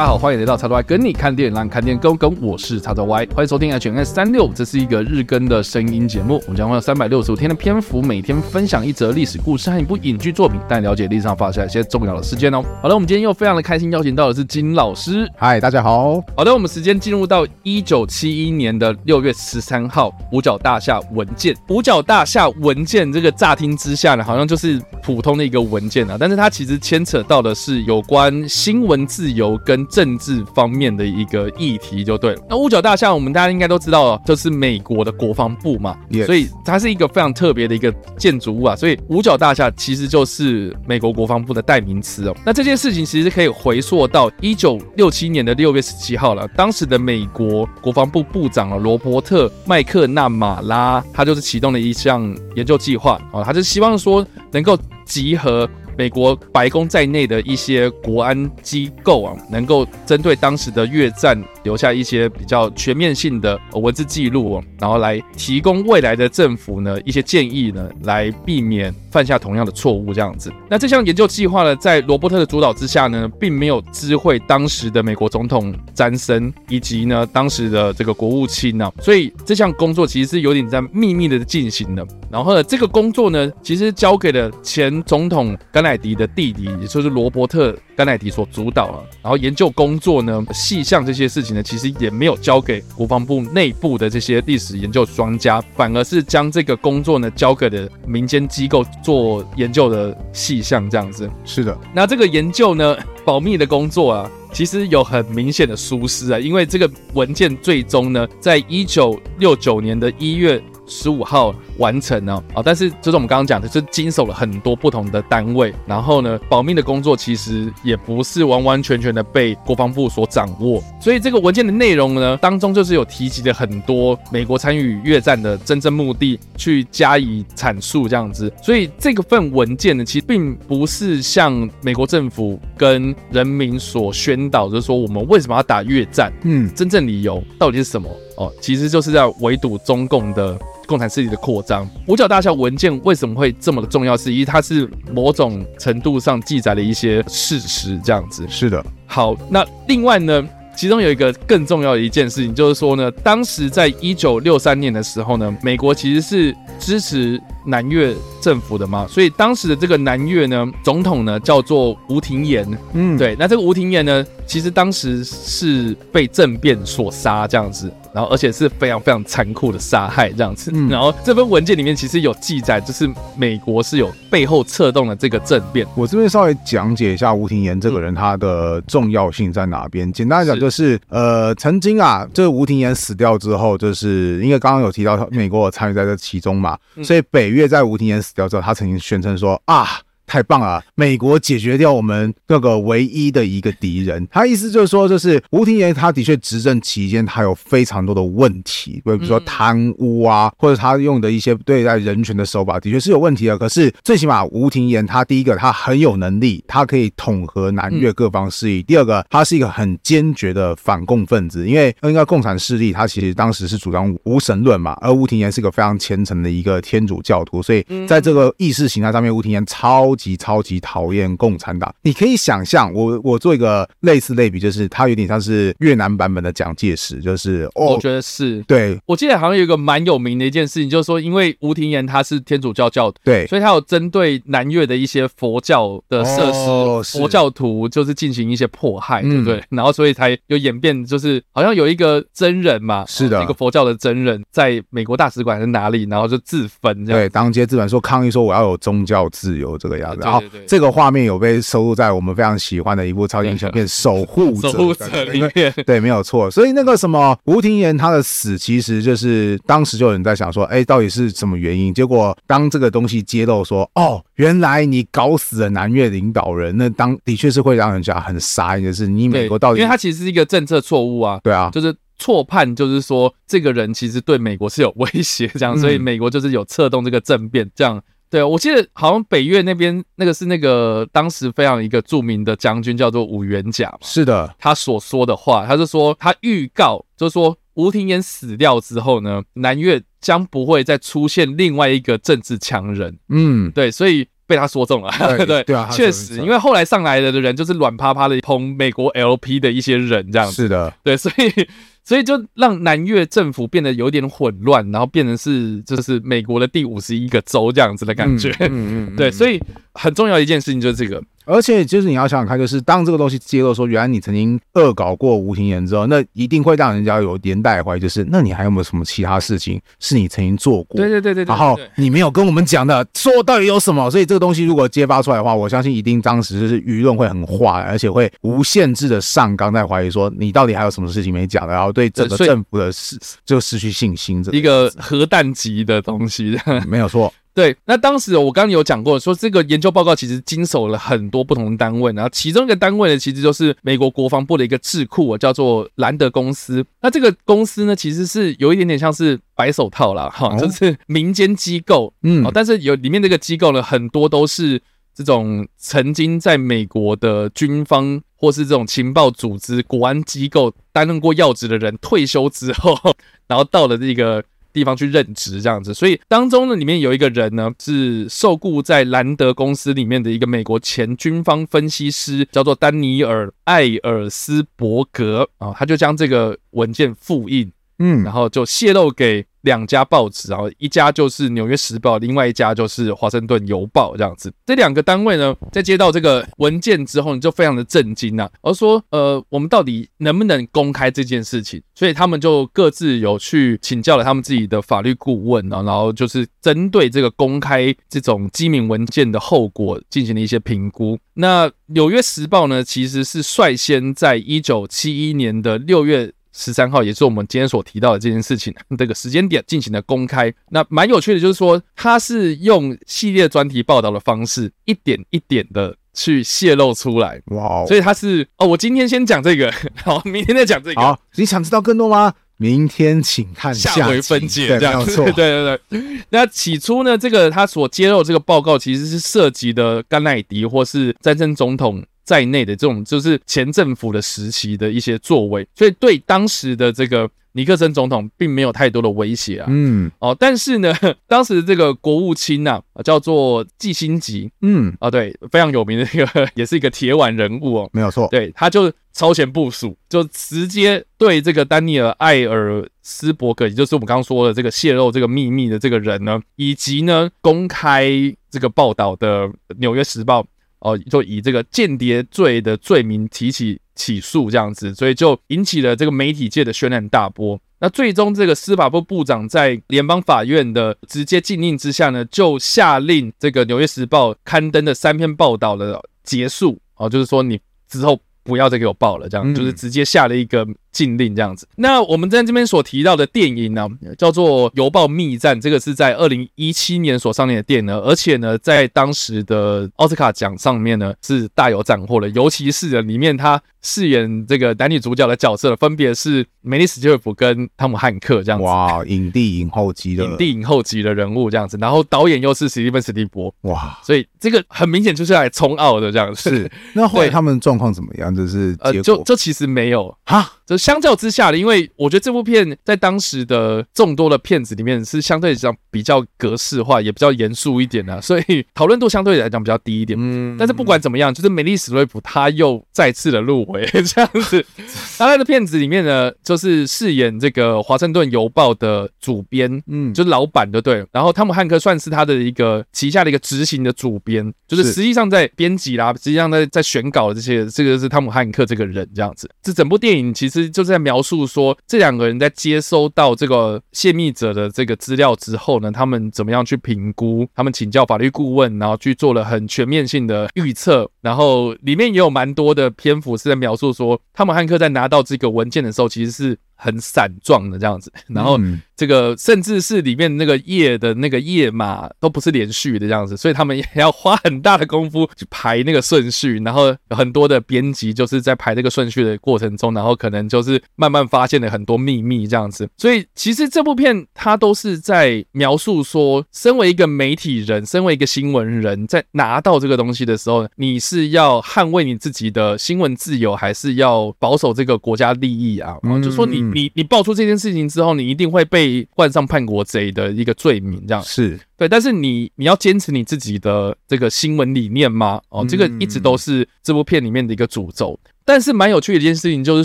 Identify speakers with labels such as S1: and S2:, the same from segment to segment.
S1: 大家好，欢迎来到叉叉 Y 跟你看电影，让你看电影更跟。我是叉叉 Y，欢迎收听 HNS 三六，这是一个日更的声音节目。我们将会有三百六十五天的篇幅，每天分享一则历史故事和一部影剧作品，带你了解历史上发生一些重要的事件哦。好的，我们今天又非常的开心，邀请到的是金老师。
S2: 嗨，大家好。
S1: 好的，我们时间进入到一九七一年的六月十三号，五角大厦文件。五角大厦文件这个乍听之下呢，好像就是普通的一个文件啊，但是它其实牵扯到的是有关新闻自由跟政治方面的一个议题，就对了。那五角大厦，我们大家应该都知道，就是美国的国防部嘛.所以它是一个非常特别的一个建筑物啊。所以五角大厦其实就是美国国防部的代名词哦。那这件事情其实可以回溯到一九六七年的六月十七号了，当时的美国国防部部长啊罗伯特麦克纳马拉，他就是启动了一项研究计划啊，他就希望说能够集合。美国白宫在内的一些国安机构啊，能够针对当时的越战留下一些比较全面性的文字记录，然后来提供未来的政府呢一些建议呢，来避免犯下同样的错误这样子。那这项研究计划呢，在罗伯特的主导之下呢，并没有知会当时的美国总统詹森以及呢当时的这个国务卿呢，所以这项工作其实是有点在秘密的进行的。然后呢，这个工作呢，其实交给了前总统甘乃迪的弟弟，也就是罗伯特·甘乃迪所主导了。然后研究工作呢，细项这些事情呢，其实也没有交给国防部内部的这些历史研究专家，反而是将这个工作呢，交给了民间机构做研究的细项，这样子。
S2: 是的，
S1: 那这个研究呢，保密的工作啊，其实有很明显的疏失啊，因为这个文件最终呢，在一九六九年的一月。十五号完成了啊，但是就是我们刚刚讲的，就是经手了很多不同的单位，然后呢，保密的工作其实也不是完完全全的被国防部所掌握，所以这个文件的内容呢，当中就是有提及了很多美国参与越战的真正目的，去加以阐述这样子，所以这个份文件呢，其实并不是像美国政府跟人民所宣导，就是说我们为什么要打越战，嗯，真正理由到底是什么？哦，其实就是在围堵中共的。共产势力的扩张，五角大厦文件为什么会这么的重要？是因为它是某种程度上记载了一些事实，这样子。
S2: 是的。
S1: 好，那另外呢，其中有一个更重要的一件事情，就是说呢，当时在一九六三年的时候呢，美国其实是支持南越政府的嘛，所以当时的这个南越呢，总统呢叫做吴廷琰。嗯，对。那这个吴廷琰呢，其实当时是被政变所杀，这样子。然后，而且是非常非常残酷的杀害这样子。嗯、然后这份文件里面其实有记载，就是美国是有背后策动了这个政变。
S2: 我这边稍微讲解一下吴廷琰这个人他的重要性在哪边。嗯、简单来讲，就是，是呃，曾经啊，这个吴廷琰死掉之后，就是因为刚刚有提到美国有参与在这其中嘛，嗯、所以北越在吴廷琰死掉之后，他曾经宣称说啊。太棒了！美国解决掉我们各个唯一的一个敌人。他意思就是说，就是吴廷琰，他的确执政期间，他有非常多的问题，比如说贪污啊，或者他用的一些对待人权的手法，的确是有问题的。可是最起码，吴廷琰他第一个，他很有能力，他可以统合南越各方势力；第二个，他是一个很坚决的反共分子，因为应该共产势力他其实当时是主张无神论嘛，而吴廷琰是一个非常虔诚的一个天主教徒，所以在这个意识形态上面，吴廷琰超。超级超级讨厌共产党，你可以想象，我我做一个类似类比，就是他有点像是越南版本的蒋介石，就是、哦、
S1: 我觉得是。
S2: 对。
S1: 我记得好像有一个蛮有名的一件事情，就是说，因为吴廷琰他是天主教教徒，
S2: 对，
S1: 所以他有针对南越的一些佛教的设施、哦、佛教徒，就是进行一些迫害，对不对？嗯、然后所以才有演变，就是好像有一个真人嘛，
S2: 是的，
S1: 一个佛教的真人，在美国大使馆是哪里，然后就自焚这样，
S2: 对，当街自焚说抗议说我要有宗教自由这个样子。然后这个画面有被收录在我们非常喜欢的一部超级英雄片《守护者》守护者里面，对，没有错。所以那个什么吴廷琰他的死，其实就是当时就有人在想说，哎，到底是什么原因？结果当这个东西揭露说，哦，原来你搞死了南越领导人，那当的确是会让人家很傻眼，就是你美国到底，
S1: 因为他其实是一个政策错误啊，
S2: 对啊，
S1: 就是错判，就是说这个人其实对美国是有威胁，这样，所以美国就是有策动这个政变，这样。对，我记得好像北越那边那个是那个当时非常一个著名的将军叫做武元甲嘛，
S2: 是的，
S1: 他所说的话，他就说他预告，就是说吴廷琰死掉之后呢，南越将不会再出现另外一个政治强人。嗯，对，所以被他说中了。
S2: 对
S1: 对
S2: 对啊，
S1: 确实，因为后来上来的人就是软趴趴的捧美国 LP 的一些人这样子。
S2: 是的，
S1: 对，所以。所以就让南越政府变得有点混乱，然后变成是就是美国的第五十一个州这样子的感觉。嗯嗯，嗯，对，所以很重要一件事情就是这个。
S2: 而且就是你要想想看，就是当这个东西揭露说，原来你曾经恶搞过吴廷琰之后，那一定会让人家有连带怀疑，就是那你还有没有什么其他事情是你曾经做过？
S1: 对对对对，
S2: 然后你没有跟我们讲的，说到底有什么？所以这个东西如果揭发出来的话，我相信一定当时就是舆论会很坏，而且会无限制的上纲在怀疑说你到底还有什么事情没讲的，然后对整个政府的失就失去信心。这
S1: 一个核弹级的东西，
S2: 没有错。
S1: 对，那当时我刚刚有讲过，说这个研究报告其实经手了很多不同的单位，然后其中一个单位呢，其实就是美国国防部的一个智库，叫做兰德公司。那这个公司呢，其实是有一点点像是白手套啦，哈，就是民间机构，嗯，但是有里面这个机构呢，很多都是这种曾经在美国的军方或是这种情报组织、国安机构担任过要职的人，退休之后，然后到了这个。地方去任职这样子，所以当中呢，里面有一个人呢是受雇在兰德公司里面的一个美国前军方分析师，叫做丹尼尔·艾尔斯伯格啊，他就将这个文件复印，嗯，然后就泄露给。两家报纸，然后一家就是《纽约时报》，另外一家就是《华盛顿邮报》这样子。这两个单位呢，在接到这个文件之后，你就非常的震惊呐，而说，呃，我们到底能不能公开这件事情？所以他们就各自有去请教了他们自己的法律顾问啊，然后就是针对这个公开这种机密文件的后果进行了一些评估。那《纽约时报》呢，其实是率先在一九七一年的六月。十三号也是我们今天所提到的这件事情，这个时间点进行了公开。那蛮有趣的，就是说他是用系列专题报道的方式，一点一点的去泄露出来。哇！所以他是哦，我今天先讲这个，好，明天再讲这个。
S2: 好，你想知道更多吗？明天请看下，
S1: 下回分解。这样子，对对对。那起初呢，这个他所揭露这个报告其实是涉及的甘乃迪或是詹森总统。在内的这种就是前政府的时期的一些作为，所以对当时的这个尼克森总统并没有太多的威胁啊。嗯，哦，但是呢，当时这个国务卿呐，叫做季辛吉，嗯，啊，对，非常有名的一个，也是一个铁腕人物哦，
S2: 没有错，
S1: 对，他就超前部署，就直接对这个丹尼尔·艾尔斯伯格，也就是我们刚刚说的这个泄露这个秘密的这个人呢，以及呢公开这个报道的《纽约时报》。哦，就以这个间谍罪的罪名提起起诉这样子，所以就引起了这个媒体界的轩然大波。那最终这个司法部部长在联邦法院的直接禁令之下呢，就下令这个《纽约时报》刊登的三篇报道的结束。哦，就是说你之后不要再给我报了，这样就是直接下了一个。禁令这样子，那我们在这边所提到的电影呢，叫做《邮报密战》，这个是在二零一七年所上映的电影，而且呢，在当时的奥斯卡奖上面呢是大有斩获的，尤其是里面他饰演这个男女主角的角色，分别是梅丽史蒂尔夫跟汤姆汉克这样子，
S2: 哇，影帝影后级的，
S1: 影帝影后级的人物这样子，然后导演又是史蒂芬史蒂博，
S2: 哇，
S1: 所以这个很明显就是来冲奥的这样子。
S2: 是，那后来他们状况怎么样？就是
S1: 呃，就就其实没有哈。就相较之下的，因为我觉得这部片在当时的众多的片子里面是相对来讲比较格式化，也比较严肃一点的，所以讨论度相对来讲比较低一点。嗯，但是不管怎么样，就是美丽史瑞普他又再次的入围 这样子。他在的片子里面呢，就是饰演这个《华盛顿邮报》的主编，嗯，就是老板，就对了。然后汤姆汉克算是他的一个旗下的一个执行的主编，就是实际上在编辑啦，实际上在在选稿的这些，这个是汤姆汉克这个人这样子。这整部电影其实。就在描述说，这两个人在接收到这个泄密者的这个资料之后呢，他们怎么样去评估？他们请教法律顾问，然后去做了很全面性的预测。然后里面也有蛮多的篇幅是在描述说，他们汉克在拿到这个文件的时候，其实是。很散状的这样子，然后这个甚至是里面那个页的那个页码都不是连续的这样子，所以他们也要花很大的功夫去排那个顺序，然后有很多的编辑就是在排这个顺序的过程中，然后可能就是慢慢发现了很多秘密这样子。所以其实这部片它都是在描述说，身为一个媒体人，身为一个新闻人，在拿到这个东西的时候，你是要捍卫你自己的新闻自由，还是要保守这个国家利益啊？然后就说你。你你爆出这件事情之后，你一定会被被冠上叛国贼的一个罪名，这样
S2: 是
S1: 对。但是你你要坚持你自己的这个新闻理念吗？哦，这个一直都是这部片里面的一个诅咒。但是蛮有趣的一件事情就是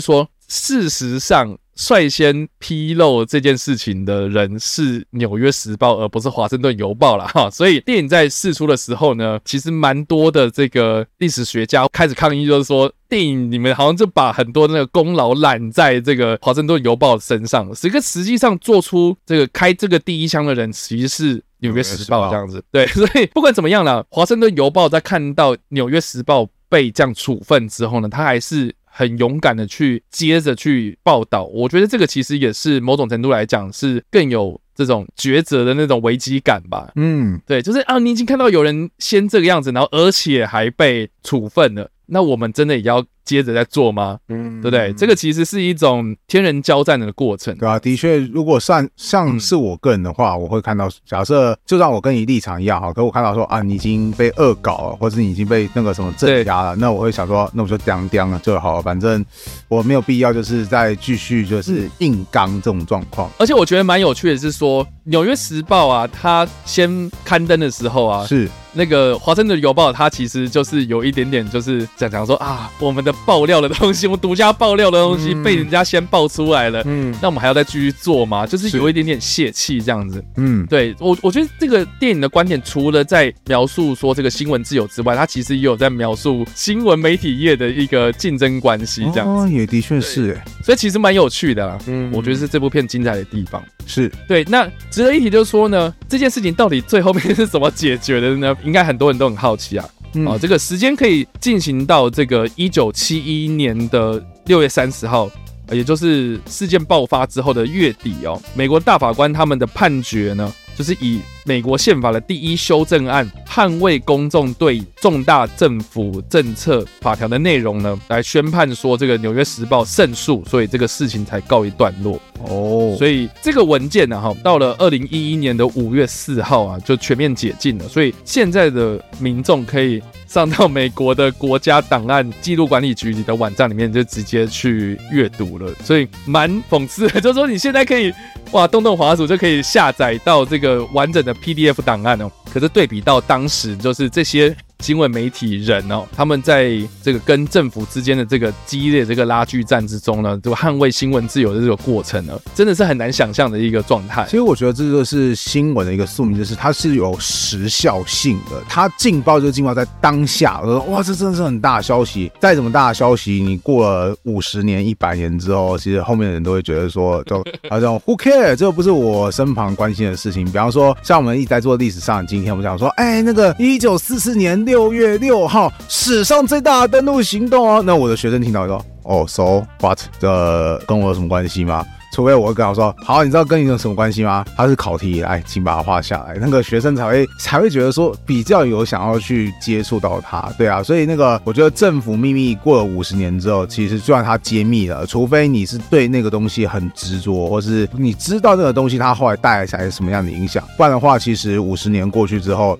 S1: 说，事实上。率先披露这件事情的人是《纽约时报》，而不是《华盛顿邮报》了哈。所以电影在试出的时候呢，其实蛮多的这个历史学家开始抗议，就是说电影你们好像就把很多那个功劳揽在这个《华盛顿邮报》身上。这个实际上做出这个开这个第一枪的人，其实是《纽约时报》这样子。对，所以不管怎么样了，《华盛顿邮报》在看到《纽约时报》被这样处分之后呢，他还是。很勇敢的去接着去报道，我觉得这个其实也是某种程度来讲是更有这种抉择的那种危机感吧。嗯，对，就是啊，你已经看到有人先这个样子，然后而且还被处分了，那我们真的也要。接着再做吗？嗯，对不对？这个其实是一种天人交战的过程，
S2: 对啊，的确，如果算像是我个人的话，嗯、我会看到，假设就让我跟你立场一样哈，可我看到说啊，你已经被恶搞了，或者你已经被那个什么镇压了，那我会想说，那我就当当了就好了，反正我没有必要就是再继续就是硬刚这种状况。
S1: 而且我觉得蛮有趣的是说，《纽约时报》啊，它先刊登的时候啊，
S2: 是。
S1: 那个《华盛顿邮报》，它其实就是有一点点，就是讲讲说啊，我们的爆料的东西，我们独家爆料的东西被人家先爆出来了，嗯，那我们还要再继续做吗？就是有一点点泄气这样子，嗯，对我，我觉得这个电影的观点，除了在描述说这个新闻自由之外，它其实也有在描述新闻媒体业的一个竞争关系，这样
S2: 哦，也的确是，哎，
S1: 所以其实蛮有趣的啦，嗯，我觉得是这部片精彩的地方，
S2: 是。
S1: 对。那值得一提就是说呢，这件事情到底最后面是怎么解决的呢？应该很多人都很好奇啊！嗯、哦，这个时间可以进行到这个一九七一年的六月三十号，也就是事件爆发之后的月底哦。美国大法官他们的判决呢，就是以美国宪法的第一修正案捍卫公众对重大政府政策法条的内容呢，来宣判说这个《纽约时报》胜诉，所以这个事情才告一段落哦。所以这个文件呢，哈，到了二零一一年的五月四号啊，就全面解禁了。所以现在的民众可以上到美国的国家档案记录管理局里的网站里面，就直接去阅读了。所以蛮讽刺的，就是说你现在可以。哇，动动滑鼠就可以下载到这个完整的 PDF 档案哦。可是对比到当时，就是这些。新闻媒体人哦，他们在这个跟政府之间的这个激烈这个拉锯战之中呢，就捍卫新闻自由的这个过程呢，真的是很难想象的一个状态。
S2: 其实我觉得这就是新闻的一个宿命，就是它是有时效性的，它劲爆就劲爆在当下。我说哇，这真的是很大的消息，再怎么大的消息，你过了五十年、一百年之后，其实后面的人都会觉得说，就 好像 Who care？这不是我身旁关心的事情。比方说，像我们一直在做历史上，今天我们讲说，哎，那个一九四四年。六月六号，史上最大的登陆行动哦。那我的学生听到说：“哦，so what？这跟我有什么关系吗？”除非我会跟他说：“好，你知道跟你有什么关系吗？”他是考题，来，请把它画下来。那个学生才会 才会觉得说比较有想要去接触到他，对啊。所以那个我觉得政府秘密过了五十年之后，其实就算他揭秘了，除非你是对那个东西很执着，或是你知道那个东西它后来带来什么样的影响，不然的话，其实五十年过去之后。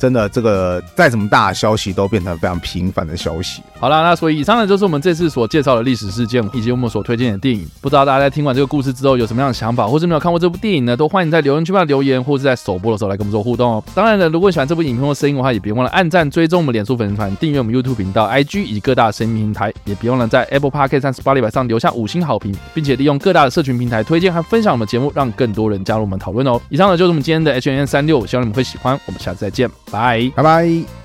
S2: 真的，这个再怎么大的消息都变成非常平凡的消息。
S1: 好了，那所以以上呢就是我们这次所介绍的历史事件，以及我们所推荐的电影。不知道大家在听完这个故事之后有什么样的想法，或是没有看过这部电影呢？都欢迎在留言区帮留言，或是在首播的时候来跟我们做互动哦。当然了，如果喜欢这部影片或声音的话，也别忘了按赞、追踪我们脸书粉丝团、订阅我们 YouTube 频道、IG 以及各大声音平台，也别忘了在 Apple Podcast 和 Spotify 上留下五星好评，并且利用各大的社群平台推荐和分享我们节目，让更多人加入我们讨论哦。以上呢就是我们今天的 H&M 365，希望你们会喜欢。我们下次再见，拜，
S2: 拜拜。